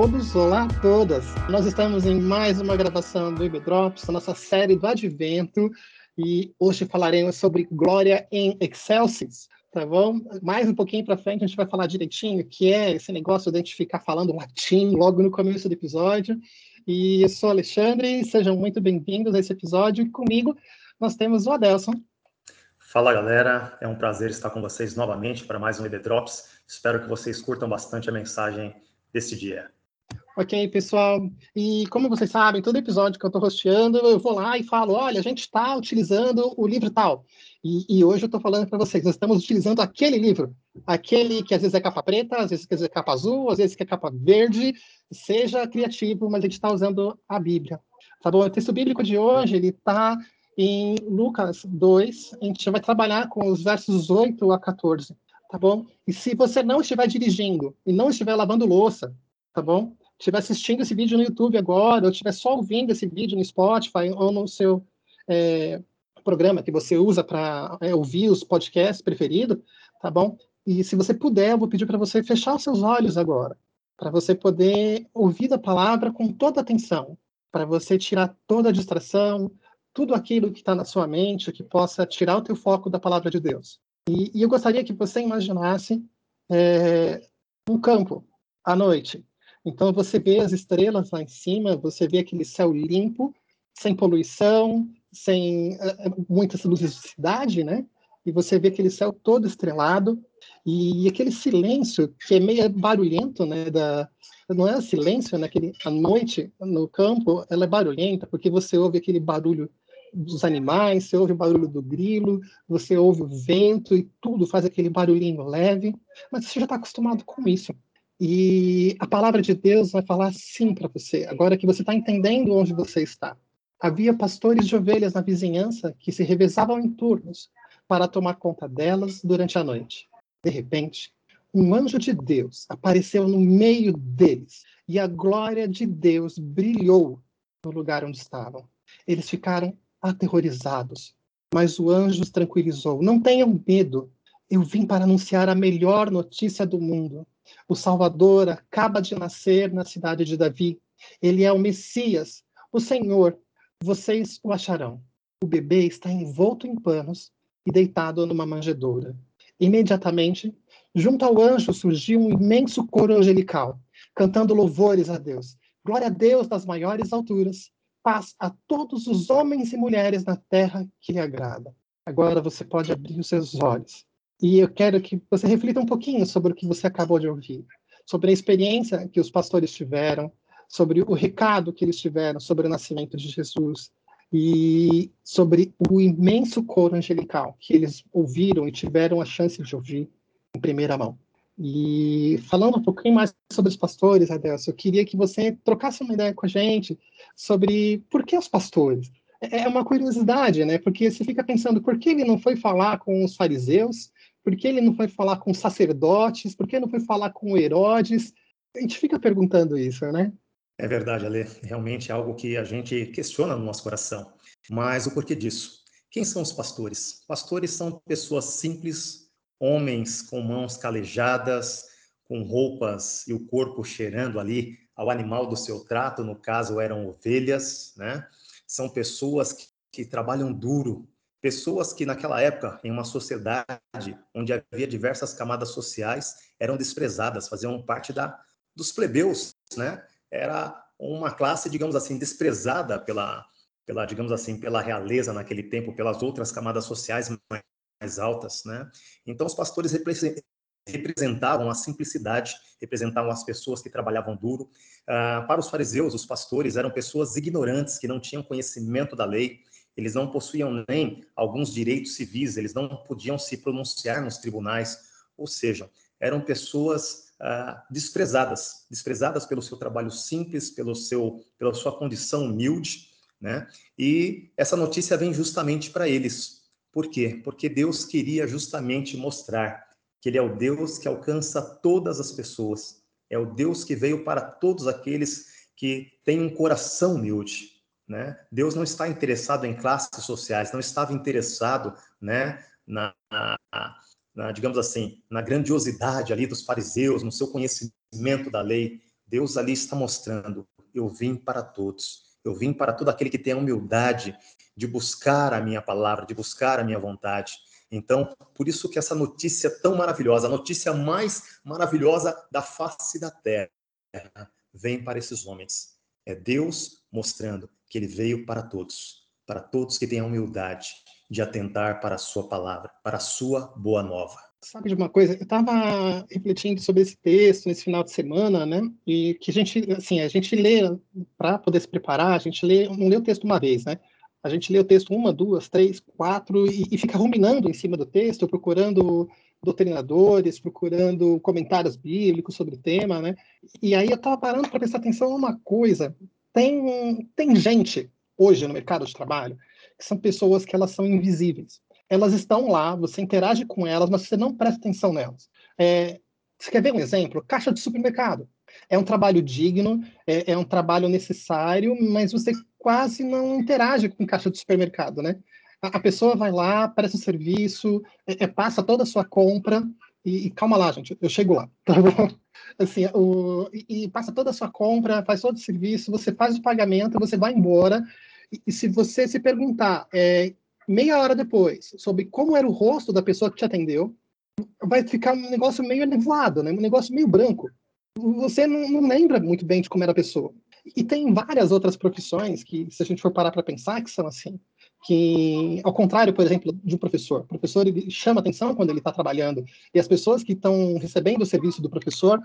Todos, olá todas. Nós estamos em mais uma gravação do IB Drops, nossa série do Advento, e hoje falaremos sobre glória em Excelsis, tá bom? Mais um pouquinho para frente a gente vai falar direitinho que é esse negócio de a gente ficar falando latim logo no começo do episódio. E eu sou Alexandre, sejam muito bem-vindos a esse episódio. E comigo nós temos o Adelson. Fala galera, é um prazer estar com vocês novamente para mais um ED Drops. Espero que vocês curtam bastante a mensagem desse dia. Ok, pessoal. E como vocês sabem, todo episódio que eu estou rosteando, eu vou lá e falo: olha, a gente está utilizando o livro tal. E, e hoje eu estou falando para vocês: nós estamos utilizando aquele livro. Aquele que às vezes é capa preta, às vezes é capa azul, às vezes é capa verde. Seja criativo, mas a gente está usando a Bíblia. Tá bom? O texto bíblico de hoje ele está em Lucas 2. A gente vai trabalhar com os versos 8 a 14 tá bom? E se você não estiver dirigindo e não estiver lavando louça, tá bom? Estiver assistindo esse vídeo no YouTube agora, ou estiver só ouvindo esse vídeo no Spotify ou no seu é, programa que você usa para é, ouvir os podcasts preferidos, tá bom? E se você puder, eu vou pedir para você fechar os seus olhos agora, para você poder ouvir a palavra com toda atenção, para você tirar toda a distração, tudo aquilo que está na sua mente que possa tirar o teu foco da palavra de Deus. E, e eu gostaria que você imaginasse é, um campo à noite. Então você vê as estrelas lá em cima, você vê aquele céu limpo, sem poluição, sem uh, muitas luzes de cidade, né? E você vê aquele céu todo estrelado e, e aquele silêncio que é meio barulhento, né? Da, não é silêncio, né? Aquele, a noite no campo, ela é barulhenta porque você ouve aquele barulho dos animais, você ouve o barulho do grilo, você ouve o vento e tudo faz aquele barulhinho leve, mas você já está acostumado com isso. E a palavra de Deus vai falar sim para você, agora que você está entendendo onde você está. Havia pastores de ovelhas na vizinhança que se revezavam em turnos para tomar conta delas durante a noite. De repente, um anjo de Deus apareceu no meio deles e a glória de Deus brilhou no lugar onde estavam. Eles ficaram aterrorizados. Mas o anjo os tranquilizou: Não tenham medo. Eu vim para anunciar a melhor notícia do mundo. O Salvador acaba de nascer na cidade de Davi. Ele é o Messias, o Senhor. Vocês o acharão. O bebê está envolto em panos e deitado numa manjedoura. Imediatamente, junto ao anjo surgiu um imenso coro angelical, cantando louvores a Deus. Glória a Deus nas maiores alturas paz a todos os homens e mulheres na terra que lhe agrada. Agora você pode abrir os seus olhos. E eu quero que você reflita um pouquinho sobre o que você acabou de ouvir, sobre a experiência que os pastores tiveram, sobre o recado que eles tiveram sobre o nascimento de Jesus e sobre o imenso coro angelical que eles ouviram e tiveram a chance de ouvir em primeira mão. E falando um pouquinho mais sobre os pastores, Adelson, eu queria que você trocasse uma ideia com a gente sobre por que os pastores. É, é uma curiosidade, né? Porque você fica pensando por que ele não foi falar com os fariseus, por que ele não foi falar com sacerdotes, por que não foi falar com Herodes. A gente fica perguntando isso, né? É verdade, Ale. Realmente é algo que a gente questiona no nosso coração. Mas o porquê disso? Quem são os pastores? Pastores são pessoas simples, homens com mãos calejadas, com roupas e o corpo cheirando ali ao animal do seu trato, no caso eram ovelhas, né? São pessoas que, que trabalham duro, pessoas que naquela época, em uma sociedade onde havia diversas camadas sociais, eram desprezadas, faziam parte da dos plebeus, né? Era uma classe, digamos assim, desprezada pela pela, digamos assim, pela realeza naquele tempo, pelas outras camadas sociais mais altas, né? Então os pastores representavam a simplicidade, representavam as pessoas que trabalhavam duro. Uh, para os fariseus, os pastores eram pessoas ignorantes que não tinham conhecimento da lei, eles não possuíam nem alguns direitos civis, eles não podiam se pronunciar nos tribunais, ou seja, eram pessoas uh, desprezadas, desprezadas pelo seu trabalho simples, pelo seu, pela sua condição humilde, né? E essa notícia vem justamente para eles, por quê? Porque Deus queria justamente mostrar que Ele é o Deus que alcança todas as pessoas, é o Deus que veio para todos aqueles que têm um coração humilde. Né? Deus não está interessado em classes sociais, não estava interessado né, na, na, digamos assim, na grandiosidade ali dos fariseus, no seu conhecimento da lei. Deus ali está mostrando: eu vim para todos. Eu vim para todo aquele que tem a humildade de buscar a minha palavra, de buscar a minha vontade. Então, por isso que essa notícia tão maravilhosa, a notícia mais maravilhosa da face da terra, vem para esses homens. É Deus mostrando que ele veio para todos, para todos que têm a humildade de atentar para a sua palavra, para a sua boa nova. Sabe de uma coisa? Eu estava refletindo sobre esse texto nesse final de semana, né? E que a gente, assim, a gente lê para poder se preparar, a gente lê, não lê o texto uma vez, né? A gente lê o texto uma, duas, três, quatro e, e fica ruminando em cima do texto, procurando doutrinadores, procurando comentários bíblicos sobre o tema, né? E aí eu estava parando para prestar atenção numa coisa. Tem, tem gente hoje no mercado de trabalho que são pessoas que elas são invisíveis. Elas estão lá, você interage com elas, mas você não presta atenção nelas. É, você quer ver um exemplo? Caixa de supermercado. É um trabalho digno, é, é um trabalho necessário, mas você quase não interage com caixa de supermercado, né? A, a pessoa vai lá, presta o serviço, é, é, passa toda a sua compra e, e, calma lá, gente, eu chego lá, tá bom? Assim, o, e, e, passa toda a sua compra, faz todo o serviço, você faz o pagamento, você vai embora. E, e se você se perguntar é, meia hora depois sobre como era o rosto da pessoa que te atendeu, vai ficar um negócio meio nevoado, né? um negócio meio branco. Você não, não lembra muito bem de como era a pessoa. E tem várias outras profissões que, se a gente for parar para pensar, que são assim. Que, ao contrário, por exemplo, de um professor. O professor chama atenção quando ele está trabalhando. E as pessoas que estão recebendo o serviço do professor,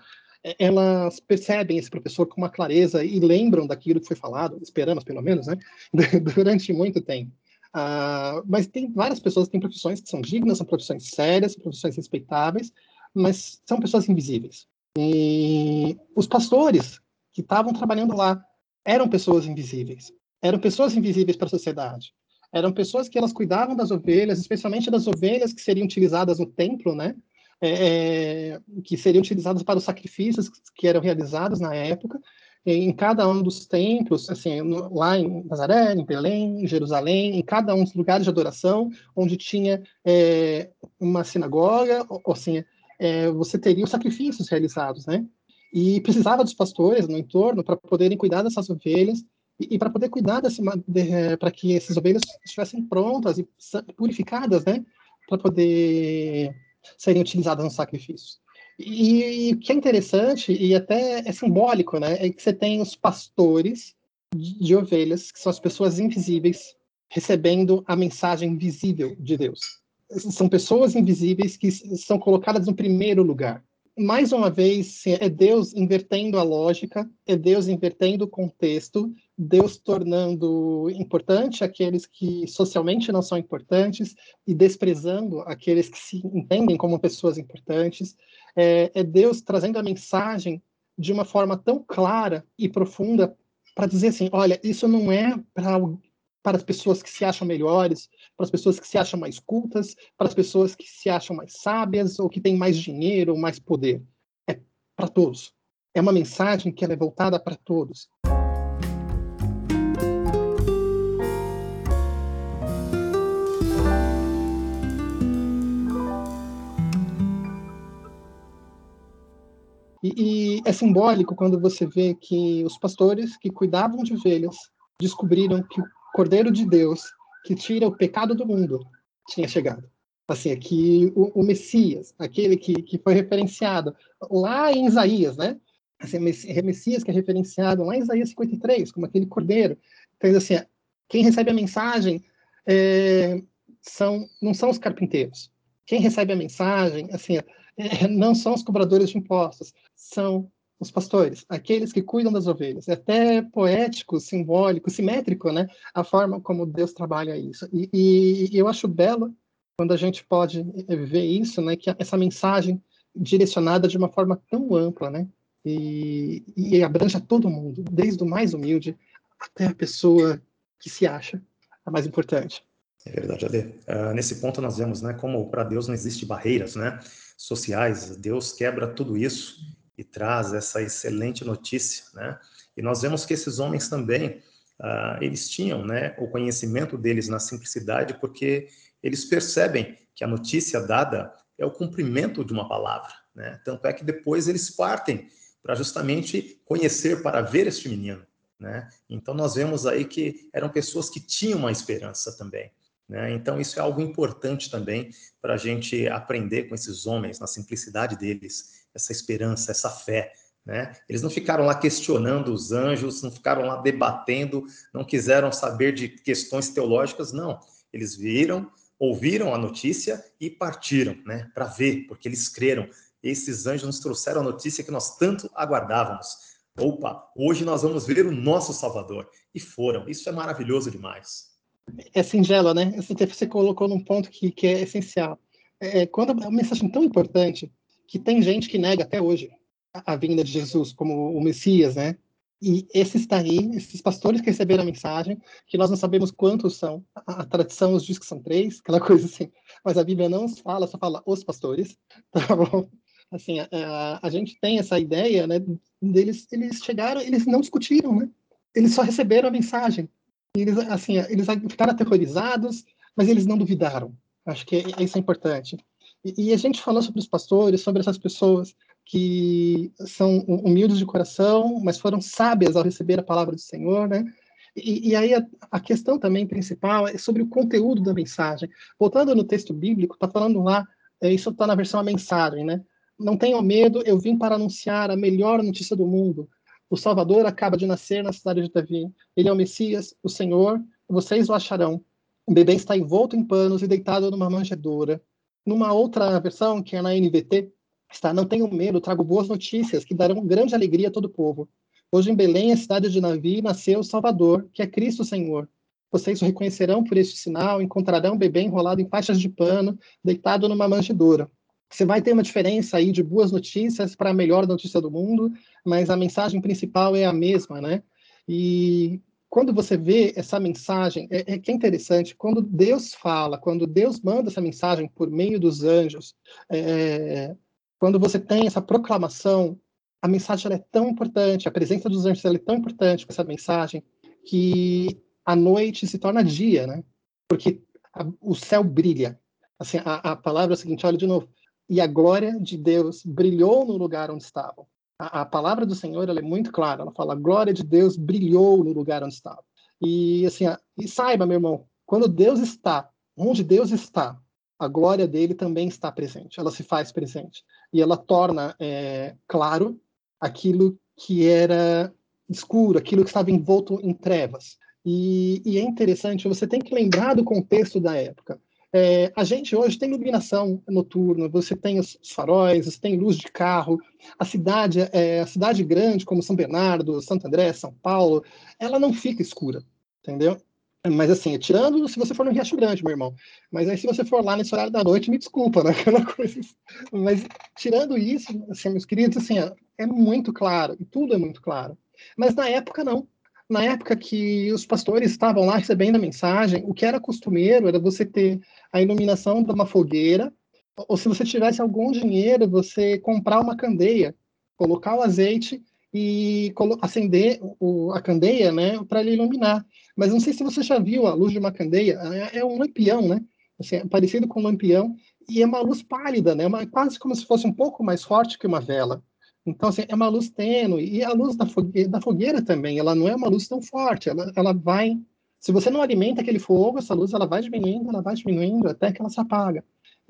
é, elas percebem esse professor com uma clareza e lembram daquilo que foi falado, esperamos pelo menos, né? Durante muito tempo. Uh, mas tem várias pessoas têm profissões que são dignas, são profissões sérias, profissões respeitáveis, mas são pessoas invisíveis. E os pastores que estavam trabalhando lá eram pessoas invisíveis. Eram pessoas invisíveis para a sociedade. Eram pessoas que elas cuidavam das ovelhas, especialmente das ovelhas que seriam utilizadas no templo, né? É, é que seriam utilizadas para os sacrifícios que eram realizados na época, em cada um dos templos, assim, lá em Nazaré, em Belém, em Jerusalém, em cada um dos lugares de adoração, onde tinha é, uma sinagoga, ou, assim, é, você teria os sacrifícios realizados, né? e precisava dos pastores no entorno para poderem cuidar dessas ovelhas e, para poder cuidar desse de, para que essas ovelhas estivessem prontas e purificadas, né, para poder serem utilizadas nos sacrifícios. E, e o que é interessante e até é simbólico, né, é que você tem os pastores de, de ovelhas, que são as pessoas invisíveis, recebendo a mensagem visível de Deus. São pessoas invisíveis que são colocadas no primeiro lugar mais uma vez, é Deus invertendo a lógica, é Deus invertendo o contexto, Deus tornando importante aqueles que socialmente não são importantes e desprezando aqueles que se entendem como pessoas importantes. É, é Deus trazendo a mensagem de uma forma tão clara e profunda para dizer assim: olha, isso não é para para as pessoas que se acham melhores, para as pessoas que se acham mais cultas, para as pessoas que se acham mais sábias ou que têm mais dinheiro ou mais poder. É para todos. É uma mensagem que é voltada para todos. E, e, é simbólico quando você vê que os pastores que cuidavam de ovelhas descobriram que o Cordeiro de Deus que tira o pecado do mundo tinha chegado. Assim, aqui o, o Messias, aquele que, que foi referenciado lá em Isaías, né? Assim, Messias que é referenciado lá em Isaías 53, como aquele cordeiro. Então, assim, quem recebe a mensagem é, são, não são os carpinteiros. Quem recebe a mensagem, assim, é, não são os cobradores de impostos, são os pastores, aqueles que cuidam das ovelhas. É até poético, simbólico, simétrico, né? A forma como Deus trabalha isso. E, e, eu acho belo quando a gente pode ver isso, né? Que essa mensagem direcionada de uma forma tão ampla, né? E, e abrange a todo mundo, desde o mais humilde até a pessoa que se acha a mais importante. É verdade, Ade. Uh, nesse ponto nós vemos, né, como para Deus não existe barreiras, né, sociais. Deus quebra tudo isso e traz essa excelente notícia, né? E nós vemos que esses homens também, uh, eles tinham, né, o conhecimento deles na simplicidade, porque eles percebem que a notícia dada é o cumprimento de uma palavra, né? Tanto é que depois eles partem para justamente conhecer, para ver este menino. Né? Então nós vemos aí que eram pessoas que tinham uma esperança também. Né? Então isso é algo importante também para a gente aprender com esses homens, na simplicidade deles, essa esperança, essa fé. Né? Eles não ficaram lá questionando os anjos, não ficaram lá debatendo, não quiseram saber de questões teológicas, não. Eles viram, ouviram a notícia e partiram né, para ver, porque eles creram. Esses anjos nos trouxeram a notícia que nós tanto aguardávamos opa, hoje nós vamos ver o nosso Salvador. E foram. Isso é maravilhoso demais. É singelo, né? Você colocou num ponto que, que é essencial. É quando é uma mensagem tão importante que tem gente que nega até hoje a, a vinda de Jesus como o Messias, né? E esses daí, esses pastores que receberam a mensagem, que nós não sabemos quantos são, a, a tradição nos diz que são três, aquela coisa assim, mas a Bíblia não fala, só fala os pastores, tá bom? Assim, a, a, gente tem essa ideia, né, deles, eles chegaram, eles não discutiram, né? Eles só receberam a mensagem. Eles, assim, eles ficaram aterrorizados, mas eles não duvidaram. Acho que isso é importante. E, e a gente falou sobre os pastores, sobre essas pessoas que são humildes de coração, mas foram sábias ao receber a palavra do Senhor, né? E, e aí a, a, questão também principal é sobre o conteúdo da mensagem. Voltando no texto bíblico, está falando lá, é, isso está na versão a mensagem, né? Não tenham medo, eu vim para anunciar a melhor notícia do mundo. O Salvador acaba de nascer na cidade de Davi. Ele é o Messias, o Senhor, vocês o acharão. O bebê está envolto em panos e deitado numa manjedoura. Numa outra versão, que é na NVT, está: Não tenham medo, trago boas notícias que darão grande alegria a todo o povo. Hoje em Belém, a cidade de Davi, nasceu o Salvador, que é Cristo Senhor. Vocês o reconhecerão por este sinal, encontrarão um bebê enrolado em faixas de pano, deitado numa manjedoura. Você vai ter uma diferença aí de boas notícias para a melhor notícia do mundo, mas a mensagem principal é a mesma, né? E quando você vê essa mensagem, é, é que é interessante, quando Deus fala, quando Deus manda essa mensagem por meio dos anjos, é, quando você tem essa proclamação, a mensagem é tão importante, a presença dos anjos é tão importante com essa mensagem, que a noite se torna dia, né? Porque a, o céu brilha. Assim, a, a palavra é a seguinte, olha de novo, e a glória de Deus brilhou no lugar onde estavam. A, a palavra do Senhor é muito clara, ela fala: a glória de Deus brilhou no lugar onde estava. E assim, e saiba, meu irmão, quando Deus está, onde Deus está, a glória dele também está presente, ela se faz presente. E ela torna é, claro aquilo que era escuro, aquilo que estava envolto em trevas. E, e, é interessante, você tem que lembrar do contexto da época. É, a gente hoje tem iluminação noturna, você tem os faróis, você tem luz de carro. A cidade, é, a cidade grande, como São Bernardo, Santo André, São Paulo, ela não fica escura, entendeu? Mas assim, tirando se você for no Riacho Grande, meu irmão. Mas aí se você for lá nesse horário da noite, me desculpa, né? Aquela coisa. Mas tirando isso, assim, meus queridos, assim, é muito claro, e tudo é muito claro. Mas na época não na época que os pastores estavam lá recebendo a mensagem, o que era costumeiro era você ter a iluminação de uma fogueira, ou se você tivesse algum dinheiro, você comprar uma candeia, colocar o azeite e acender o, a candeia, né, para ele iluminar. Mas não sei se você já viu a luz de uma candeia, é, é um lampião, né? Assim, é parecido com um lampião, e é uma luz pálida, né? Uma, quase como se fosse um pouco mais forte que uma vela. Então, assim, é uma luz tênue. E a luz da fogueira, da fogueira também, ela não é uma luz tão forte. Ela, ela vai... Se você não alimenta aquele fogo, essa luz ela vai diminuindo, ela vai diminuindo até que ela se apaga.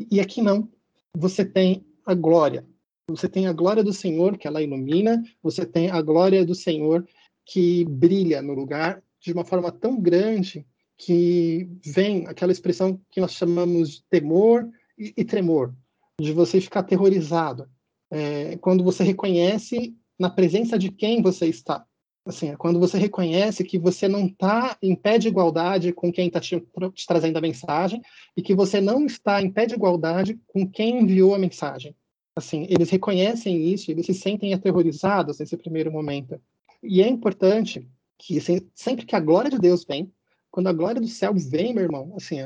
E aqui não. Você tem a glória. Você tem a glória do Senhor, que ela ilumina. Você tem a glória do Senhor que brilha no lugar de uma forma tão grande que vem aquela expressão que nós chamamos de temor e, e tremor, de você ficar aterrorizado é, quando você reconhece na presença de quem você está. Assim, é quando você reconhece que você não está em pé de igualdade com quem está te, te, trazendo a mensagem e que você não está em pé de igualdade com quem enviou a mensagem. Assim, eles reconhecem isso, eles se sentem aterrorizados nesse primeiro momento. E é importante que sempre que a glória de Deus vem, quando a glória do céu vem, meu irmão, assim,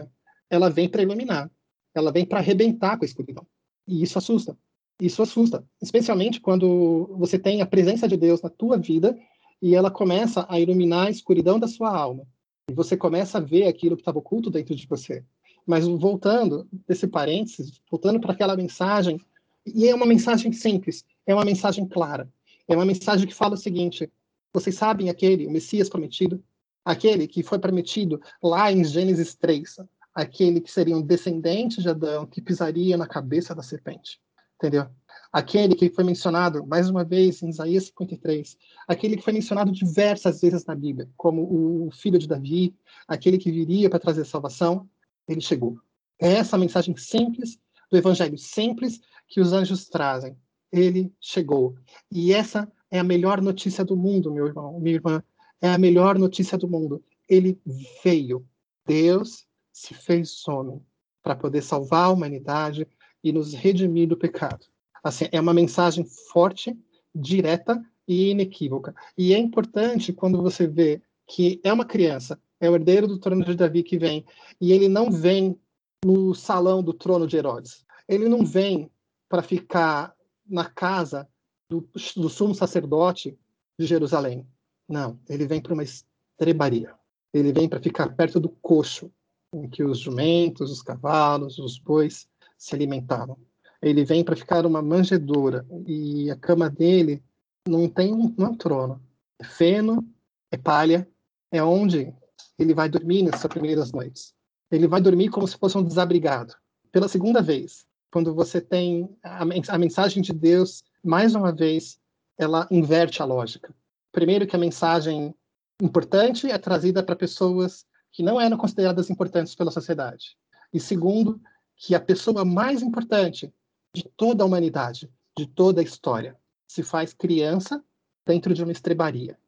ela vem para iluminar, ela vem para arrebentar com a escuridão. E isso assusta. Isso assusta, especialmente quando você tem a presença de Deus na tua vida e ela começa a iluminar a escuridão da sua alma. E você começa a ver aquilo que estava oculto dentro de você. Mas voltando desse parênteses, voltando para aquela mensagem, e é uma mensagem simples, é uma mensagem clara. É uma mensagem que fala o seguinte: vocês sabem aquele, o Messias prometido, aquele que foi prometido lá em Gênesis 3, aquele que seria um descendente de Adão, que pisaria na cabeça da serpente. Entendeu? Aquele que foi mencionado, mais uma vez, em Isaías 53, aquele que foi mencionado diversas vezes na Bíblia, como o filho de Davi, aquele que viria para trazer salvação, ele chegou. É essa mensagem simples do evangelho simples que os anjos trazem. Ele chegou. E essa é a melhor notícia do mundo, meu irmão, minha irmã. É a melhor notícia do mundo. Ele veio. Deus se fez homem para poder salvar a humanidade e nos redimir do pecado. Assim, é uma mensagem forte, direta e inequívoca. E é importante quando você vê que é uma criança, é o herdeiro do trono de Davi que vem, e ele não vem no salão do trono de Herodes. Ele não vem para ficar na casa do, do sumo sacerdote de Jerusalém. Não, ele vem para uma estrebaria. Ele vem para ficar perto do coxo, em que os jumentos, os cavalos, os bois se alimentavam. Ele vem para ficar uma manjedoura e a cama dele não tem é um trono. É feno, é palha, é onde ele vai dormir nessas primeiras noites. Ele vai dormir como se fosse um desabrigado. Pela segunda vez, quando você tem a, a mensagem de Deus, mais uma vez, ela inverte a lógica. Primeiro, que a mensagem importante é trazida para pessoas que não eram consideradas importantes pela sociedade. E segundo, que a pessoa mais importante de toda a humanidade, de toda a história, se faz criança dentro de uma estrebaria.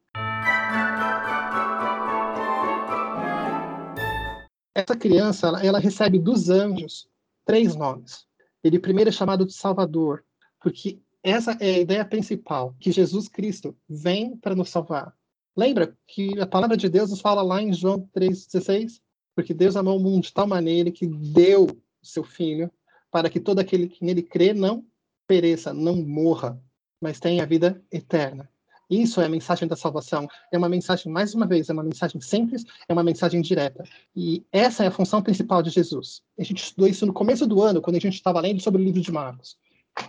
Essa criança, ela, ela recebe dos anjos três nomes. Ele primeiro é chamado de Salvador, porque essa é a ideia principal, que Jesus Cristo vem para nos salvar. Lembra que a palavra de Deus nos fala lá em João 3,16? Porque Deus amou o mundo de tal maneira que deu seu Filho para que todo aquele que nele crê não pereça, não morra, mas tenha a vida eterna. Isso é a mensagem da salvação. É uma mensagem, mais uma vez, é uma mensagem simples, é uma mensagem direta. E essa é a função principal de Jesus. A gente estudou isso no começo do ano, quando a gente estava lendo sobre o livro de Marcos,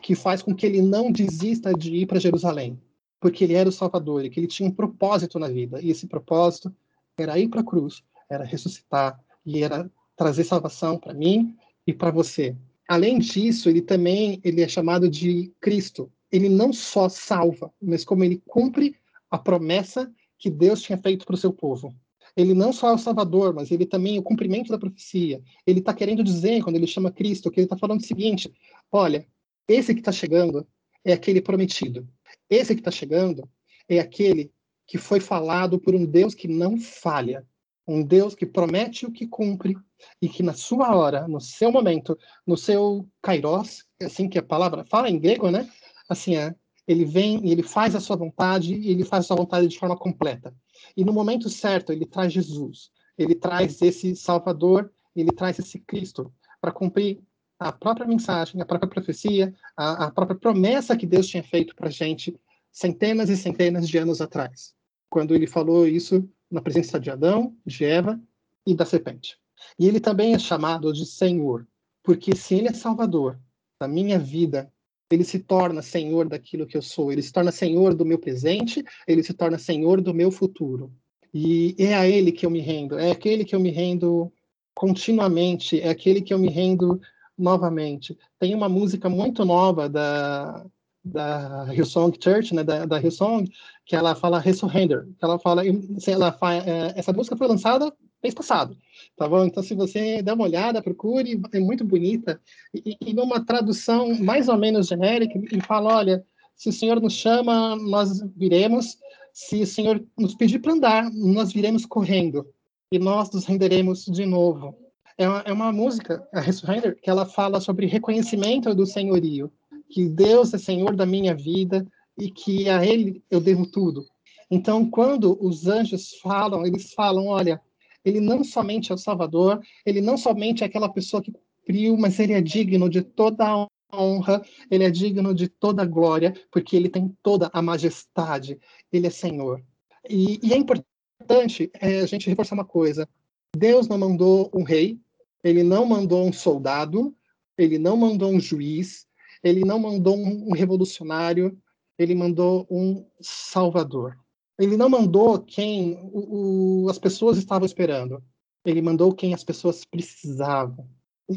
que faz com que ele não desista de ir para Jerusalém, porque ele era o Salvador e que ele tinha um propósito na vida. E esse propósito era ir para a cruz, era ressuscitar e era trazer salvação para mim e para você. Além disso, ele também ele é chamado de Cristo, ele não só salva, mas como ele cumpre a promessa que Deus tinha feito para o seu povo. Ele não só é o Salvador, mas ele também é o cumprimento da profecia. Ele está querendo dizer, quando ele chama Cristo, que ele está falando o seguinte: olha, esse que está chegando é aquele prometido. Esse que está chegando é aquele que foi falado por um Deus que não falha, um Deus que promete o que cumpre e que na sua hora, no seu momento, no seu kairos, é assim que a palavra fala em grego, né? assim, é, ele vem e ele faz a sua vontade e ele faz a sua vontade de forma completa. E no momento certo, ele traz Jesus, ele traz esse Salvador, ele traz esse Cristo para cumprir a própria mensagem, a própria profecia, a, a própria promessa que Deus tinha feito para gente centenas e centenas de anos atrás, quando ele falou isso na presença de Adão, de Eva e da serpente. E ele também é chamado de Senhor, porque se ele é Salvador da minha vida ele se torna senhor daquilo que eu sou, ele se torna senhor do meu presente, ele se torna senhor do meu futuro. E é a ele que eu me rendo, é aquele que eu me rendo continuamente, é aquele que eu me rendo novamente. Tem uma música muito nova da da Hillsong Church, né, da, da Hillsong, que ela fala Resurrender, que ela fala, ela fala, é, essa música foi lançada mês passado, tá bom? Então, se você der uma olhada, procure, é muito bonita, e, e numa tradução mais ou menos genérica, ele fala, olha, se o Senhor nos chama, nós viremos, se o Senhor nos pedir para andar, nós viremos correndo, e nós nos renderemos de novo. É uma, é uma música, a Resurrender, que ela fala sobre reconhecimento do senhorio, que Deus é Senhor da minha vida e que a Ele eu devo tudo. Então, quando os anjos falam, eles falam, olha, ele não somente é o Salvador, ele não somente é aquela pessoa que cumpriu, mas ele é digno de toda a honra, ele é digno de toda a glória, porque ele tem toda a majestade, ele é Senhor. E, e é importante é, a gente reforçar uma coisa: Deus não mandou um rei, ele não mandou um soldado, ele não mandou um juiz, ele não mandou um, revolucionário, ele mandou um Salvador. Ele não mandou quem o, o, as pessoas estavam esperando. Ele mandou quem as pessoas precisavam.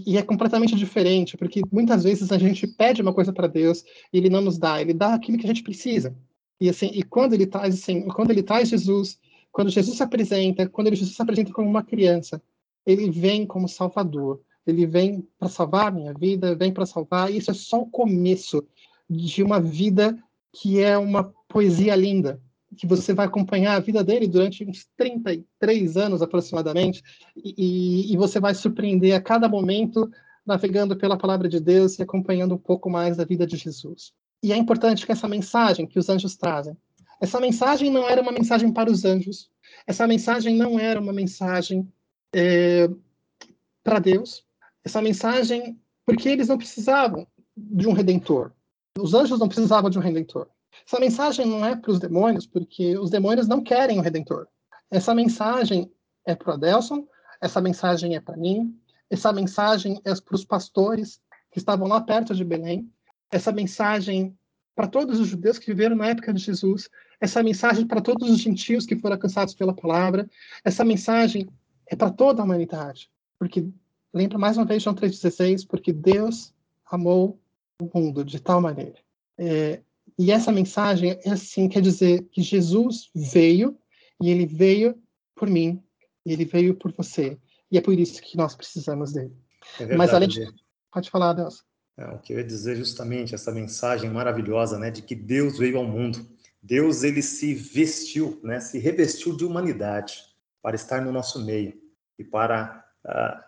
E é completamente diferente, porque muitas vezes a gente pede uma coisa para Deus e ele não nos dá, ele dá aquilo que a gente precisa. E assim, e quando ele traz assim, quando ele traz Jesus, quando Jesus se apresenta, quando ele Jesus se apresenta como uma criança, ele vem como Salvador. Ele vem para salvar a minha vida, vem para salvar. Isso é só o começo de uma vida que é uma poesia linda, que você vai acompanhar a vida dele durante uns 33 anos aproximadamente, e, e, você vai surpreender a cada momento navegando pela palavra de Deus e acompanhando um pouco mais da vida de Jesus. E é importante que essa mensagem que os anjos trazem, essa mensagem não era uma mensagem para os anjos, essa mensagem não era uma mensagem é, para Deus, essa mensagem porque eles não precisavam de um redentor, os anjos não precisavam de um redentor. Essa mensagem não é para os demônios, porque os demônios não querem o Redentor. Essa mensagem é para Adelson, essa mensagem é para mim, essa mensagem é para os pastores que estavam lá perto de Belém, essa mensagem para todos os judeus que viveram na época de Jesus, essa mensagem para todos os gentios que foram alcançados pela palavra, essa mensagem é para toda a humanidade. Porque, lembra mais uma vez João 3,16, porque Deus amou o mundo de tal maneira. É, e essa mensagem é assim, quer dizer que Jesus veio e ele veio por mim, e ele veio por você. E é por isso que nós precisamos dele. É verdade, Mas além de... Pode falar, Deus. É, o que eu ia dizer justamente essa mensagem maravilhosa, né, de que Deus veio ao mundo. Deus ele se vestiu, né, se revestiu de humanidade para estar no nosso meio e para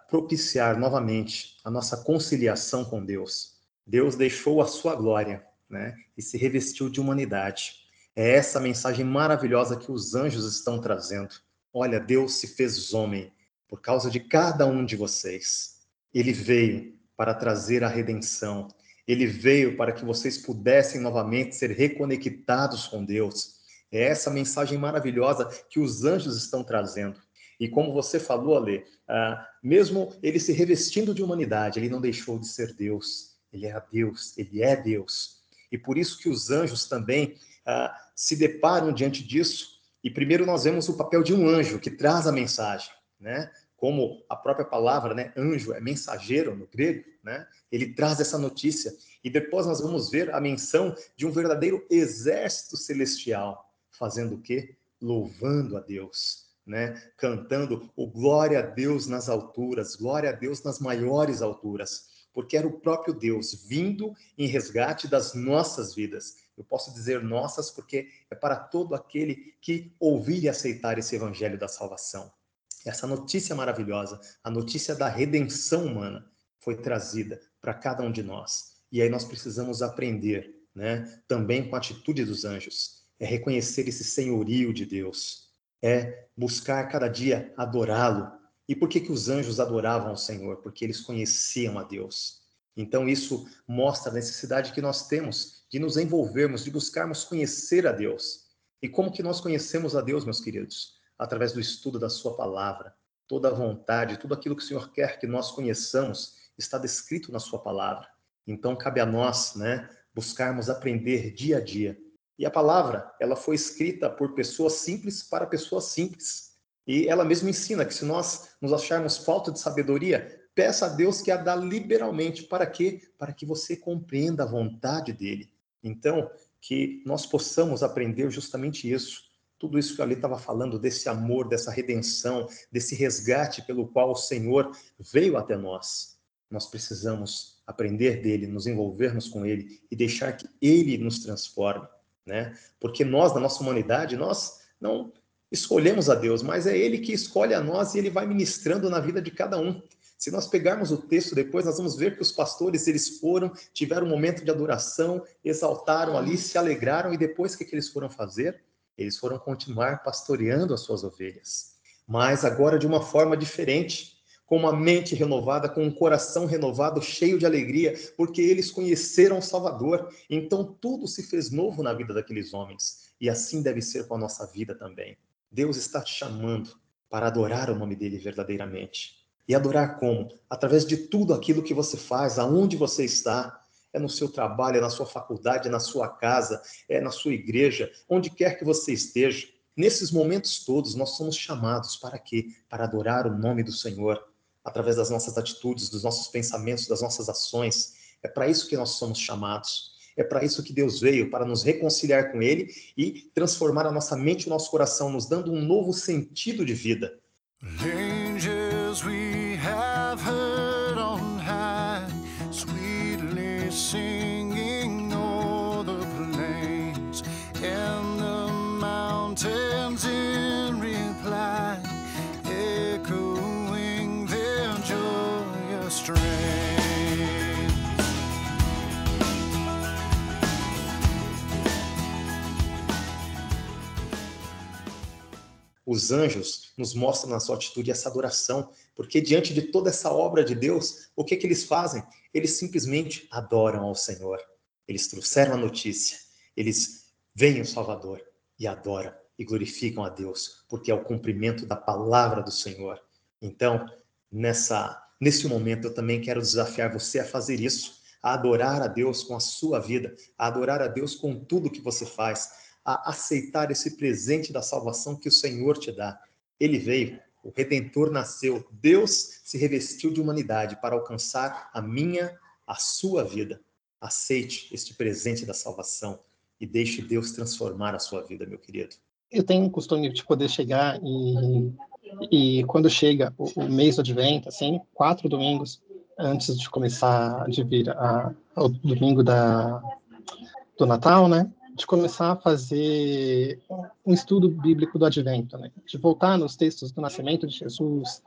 propiciar novamente a nossa conciliação com Deus. Deus deixou a sua glória né, e se revestiu de humanidade. É essa mensagem maravilhosa que os anjos estão trazendo. Olha, Deus se fez homem por causa de cada um de vocês. Ele veio para trazer a redenção. Ele veio para que vocês pudessem novamente ser reconectados com Deus. É essa mensagem maravilhosa que os anjos estão trazendo. E como você falou, Ale, ah, mesmo ele se revestindo de humanidade, ele não deixou de ser Deus. Ele era Deus, ele é Deus. E por isso que os anjos também ah, se deparam diante disso. E primeiro nós vemos o papel de um anjo que traz a mensagem, né? Como a própria palavra, né, anjo é mensageiro no grego, né? Ele traz essa notícia. E depois nós vamos ver a menção de um verdadeiro exército celestial, fazendo o quê? Louvando a Deus, né? Cantando o glória a Deus nas alturas, glória a Deus nas maiores alturas porque era o próprio Deus vindo em resgate das nossas vidas. Eu posso dizer nossas porque é para todo aquele que ouvir e aceitar esse evangelho da salvação. Essa notícia maravilhosa, a notícia da redenção humana, foi trazida para cada um de nós. E aí nós precisamos aprender, né, também com a atitude dos anjos, é reconhecer esse senhorio de Deus, é buscar cada dia adorá-lo, e por que, que os anjos adoravam o Senhor? Porque eles conheciam a Deus. Então, isso mostra a necessidade que nós temos de nos envolvermos, de buscarmos conhecer a Deus. E como que nós conhecemos a Deus, meus queridos? Através do estudo da Sua palavra. Toda a vontade, tudo aquilo que o Senhor quer que nós conheçamos está descrito na Sua palavra. Então, cabe a nós, né, buscarmos aprender dia a dia. E a palavra, ela foi escrita por pessoas simples para pessoas simples. E ela mesma ensina que se nós nos acharmos falta de sabedoria, peça a Deus que a dá liberalmente. Para quê? Para que você compreenda a vontade dele. Então, que nós possamos aprender justamente isso. Tudo isso que ali estava falando, desse amor, dessa redenção, desse resgate pelo qual o Senhor veio até nós. Nós precisamos aprender dele, nos envolvermos com ele e deixar que ele nos transforme, né? Porque nós, na nossa humanidade, nós não escolhemos a Deus, mas é Ele que escolhe a nós e Ele vai ministrando na vida de cada um. Se nós pegarmos o texto depois, nós vamos ver que os pastores, eles foram, tiveram um momento de adoração, exaltaram ali, se alegraram, e depois o que, que eles foram fazer? Eles foram continuar pastoreando as suas ovelhas. Mas agora de uma forma diferente, com uma mente renovada, com um coração renovado, cheio de alegria, porque eles conheceram o Salvador. Então tudo se fez novo na vida daqueles homens. E assim deve ser com a nossa vida também. Deus está te chamando para adorar o nome dele verdadeiramente. E adorar como? Através de tudo aquilo que você faz, aonde você está. é no seu trabalho, é na sua faculdade, é na sua casa, é na sua igreja, onde quer que você esteja. Nesses momentos todos, nós somos chamados para quê? Para adorar o nome do Senhor, através das nossas atitudes, dos nossos pensamentos, das nossas ações. É para isso que nós somos chamados. É para isso que Deus veio, para nos reconciliar com Ele e transformar a nossa mente e o nosso coração, nos dando um novo sentido de vida. Os anjos nos mostram na sua atitude essa adoração, porque diante de toda essa obra de Deus, o que, que eles fazem? Eles simplesmente adoram ao Senhor. Eles trouxeram a notícia, eles veem o Salvador e adoram e glorificam a Deus, porque é o cumprimento da palavra do Senhor. Então, nessa nesse momento eu também quero desafiar você a fazer isso, a adorar a Deus com a sua vida, a adorar a Deus com tudo que você faz, a aceitar esse presente da salvação que o Senhor te dá. Ele veio, o Redentor nasceu, Deus se revestiu de humanidade para alcançar a minha, a sua vida. Aceite este presente da salvação e deixe Deus transformar a sua vida, meu querido. Eu tenho o costume de poder chegar e, e quando chega o, o mês do Advento, assim, quatro domingos antes de começar de vir a, o domingo da, do Natal, né? De começar a fazer um estudo bíblico do Advento, né? de voltar nos textos do nascimento de Jesus,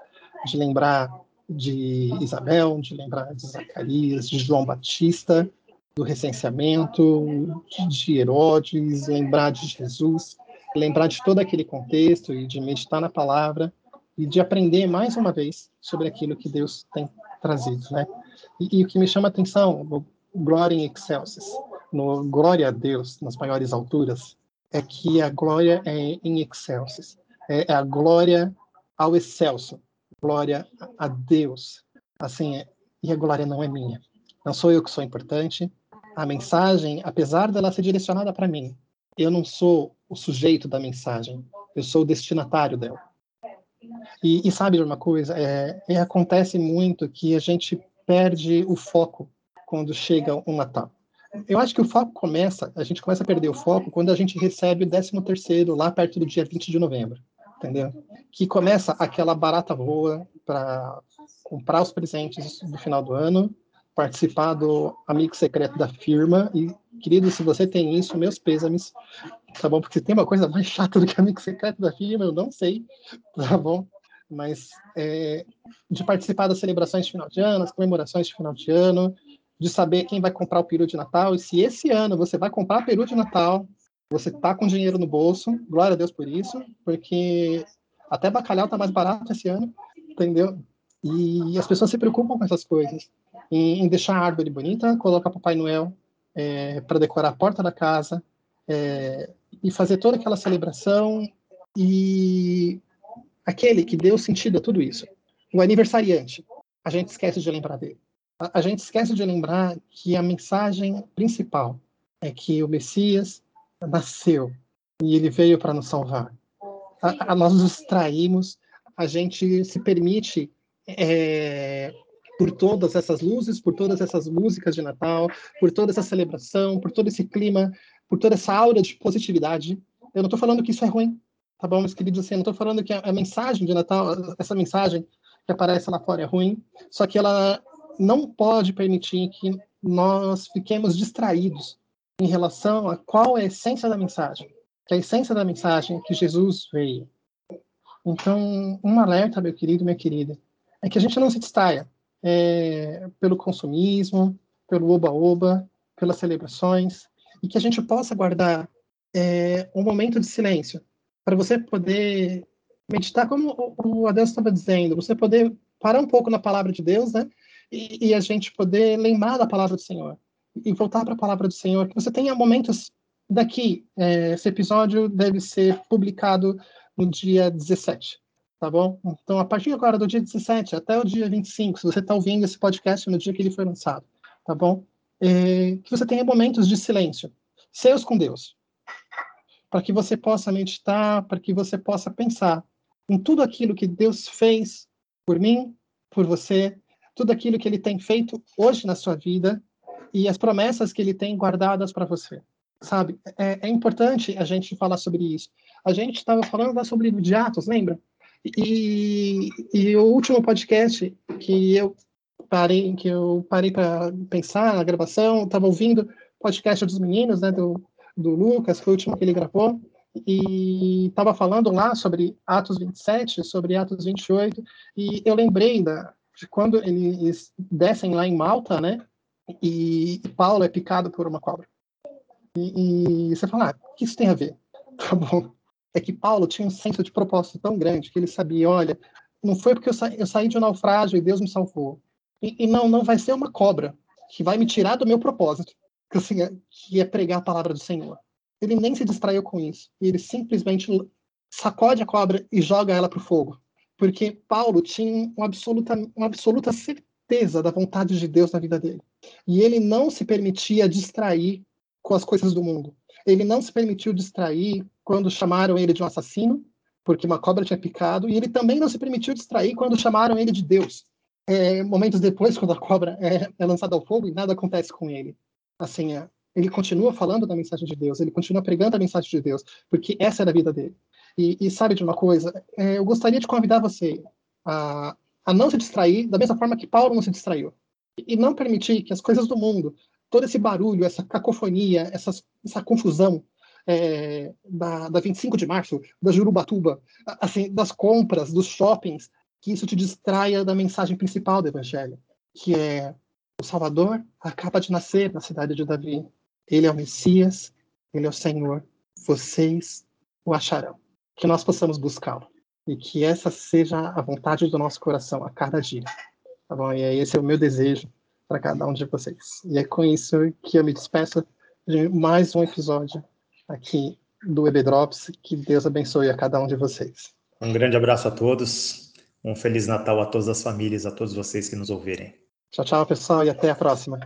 de lembrar de Isabel, de lembrar de Zacarias, de João Batista, do recenseamento, de Herodes, lembrar de Jesus, lembrar de todo aquele contexto e de meditar na palavra e de aprender mais uma vez sobre aquilo que Deus tem trazido, né? E, e o que me chama a atenção, Glória em Excelsis, no glória a Deus nas maiores alturas, é que a glória é em excelsis, é, é a glória ao excelso, glória a Deus. Assim, é, e a glória não é minha. Não sou eu que sou importante. A mensagem, apesar dela ser direcionada para mim, eu não sou o sujeito da mensagem, eu sou o destinatário dela. E, e sabe uma coisa? É, é, acontece muito que a gente perde o foco quando chega um Natal. Eu acho que o foco começa, a gente começa a perder o foco quando a gente recebe o 13 terceiro lá perto do dia 20 de novembro, entendeu? Que começa aquela barata voa para comprar os presentes do final do ano, participar do amigo secreto da firma e querido, se você tem isso, meus pêsames, tá bom? Porque tem uma coisa mais chata do que amigo secreto da firma, eu não sei, tá bom? Mas é, de participar das celebrações de final de ano, as comemorações de final de ano, de saber quem vai comprar o peru de Natal. E se esse ano você vai comprar peru de Natal, você tá com dinheiro no bolso, glória a Deus por isso, porque até bacalhau tá mais barato esse ano, entendeu? E as pessoas se preocupam com essas coisas. Em, em deixar a árvore bonita, colocar Papai Noel é, para decorar a porta da casa é, e fazer toda aquela celebração e aquele que deu sentido a tudo isso, o aniversariante, a gente esquece de lembrar dele a, a gente esquece de lembrar que a mensagem principal é que o Messias nasceu e ele veio para nos salvar. A, a, nós nos distraímos, a gente se permite, é, por todas essas luzes, por todas essas músicas de Natal, por toda essa celebração, por todo esse clima, por toda essa aura de positividade. Eu não estou falando que isso é ruim, tá bom, meus queridos? Assim, eu não estou falando que a, a mensagem de Natal, essa mensagem que aparece lá fora é ruim, só que ela não pode permitir que nós fiquemos distraídos em relação a qual é a essência da mensagem. Que a essência da mensagem é que Jesus veio. Então, um alerta, meu querido, minha querida, é que a gente não se distraia é, pelo consumismo, pelo oba-oba, pelas celebrações, e que a gente possa guardar é, um momento de silêncio para você poder meditar, como o Adeus estava dizendo, você poder parar um pouco na palavra de Deus, né? E, e a gente poder lembrar da palavra do Senhor e voltar para a palavra do Senhor. Que você tenha momentos daqui. É, esse episódio deve ser publicado no dia 17, tá bom? Então, a partir agora do dia 17 até o dia 25, se você está ouvindo esse podcast no dia que ele foi lançado, tá bom? é, que você tenha momentos de silêncio, seus com Deus, para que você possa meditar, para que você possa pensar em tudo aquilo que Deus fez por mim, por você, tudo aquilo que Ele tem feito hoje na sua vida e as promessas que Ele tem guardadas para você. Sabe, é, é, importante a gente falar sobre isso. A gente estava falando lá sobre o livro de Atos, lembra? E, e o último podcast que eu parei, que eu parei para pensar na gravação, estava ouvindo podcast dos meninos, né, do, do Lucas, foi o último que ele gravou, e estava falando lá sobre Atos 27, sobre Atos 28, e eu lembrei da, de quando eles descem lá em Malta, né, e Paulo é picado por uma cobra. E, e você fala, ah, o que isso tem a ver? Tá bom. É que Paulo tinha um senso de propósito tão grande que ele sabia, olha, não foi porque eu, sa eu saí de um naufrágio e Deus me salvou. E, e, não, não vai ser uma cobra que vai me tirar do meu propósito, que, assim, é, que é pregar a palavra do Senhor. Ele nem se distraiu com isso. Ele simplesmente sacode a cobra e joga ela para o fogo. Porque Paulo tinha uma absoluta, uma absoluta certeza da vontade de Deus na vida dele. E ele não se permitia distrair com as coisas do mundo. Ele não se permitiu distrair quando chamaram ele de um assassino, porque uma cobra tinha picado, e ele também não se permitiu distrair quando chamaram ele de Deus. É, momentos depois, quando a cobra é, é, lançada ao fogo e nada acontece com ele. Assim, é, ele continua falando da mensagem de Deus, ele continua pregando a mensagem de Deus, porque essa era a vida dele. E, e sabe de uma coisa? É, eu gostaria de convidar você a, a não se distrair da mesma forma que Paulo não se distraiu. E não permitir que as coisas do mundo, todo esse barulho, essa cacofonia, essa confusão é, da, da 25 de março, da Jurubatuba, assim, das compras, dos shoppings, que isso te distraia da mensagem principal do Evangelho, que é o Salvador acaba de nascer na cidade de Davi. Ele é o Messias, ele é o Senhor. Vocês o acharão. Que nós possamos buscá-lo e que essa seja a vontade do nosso coração a cada dia. Tá bom? E esse é o meu desejo para cada um de vocês. E é com isso que eu me despeço de mais um episódio aqui do EB Drops. Que Deus abençoe a cada um de vocês. Um grande abraço a todos. Um feliz Natal a todas as famílias, a todos vocês que nos ouvirem. Tchau, tchau, pessoal, e até a próxima.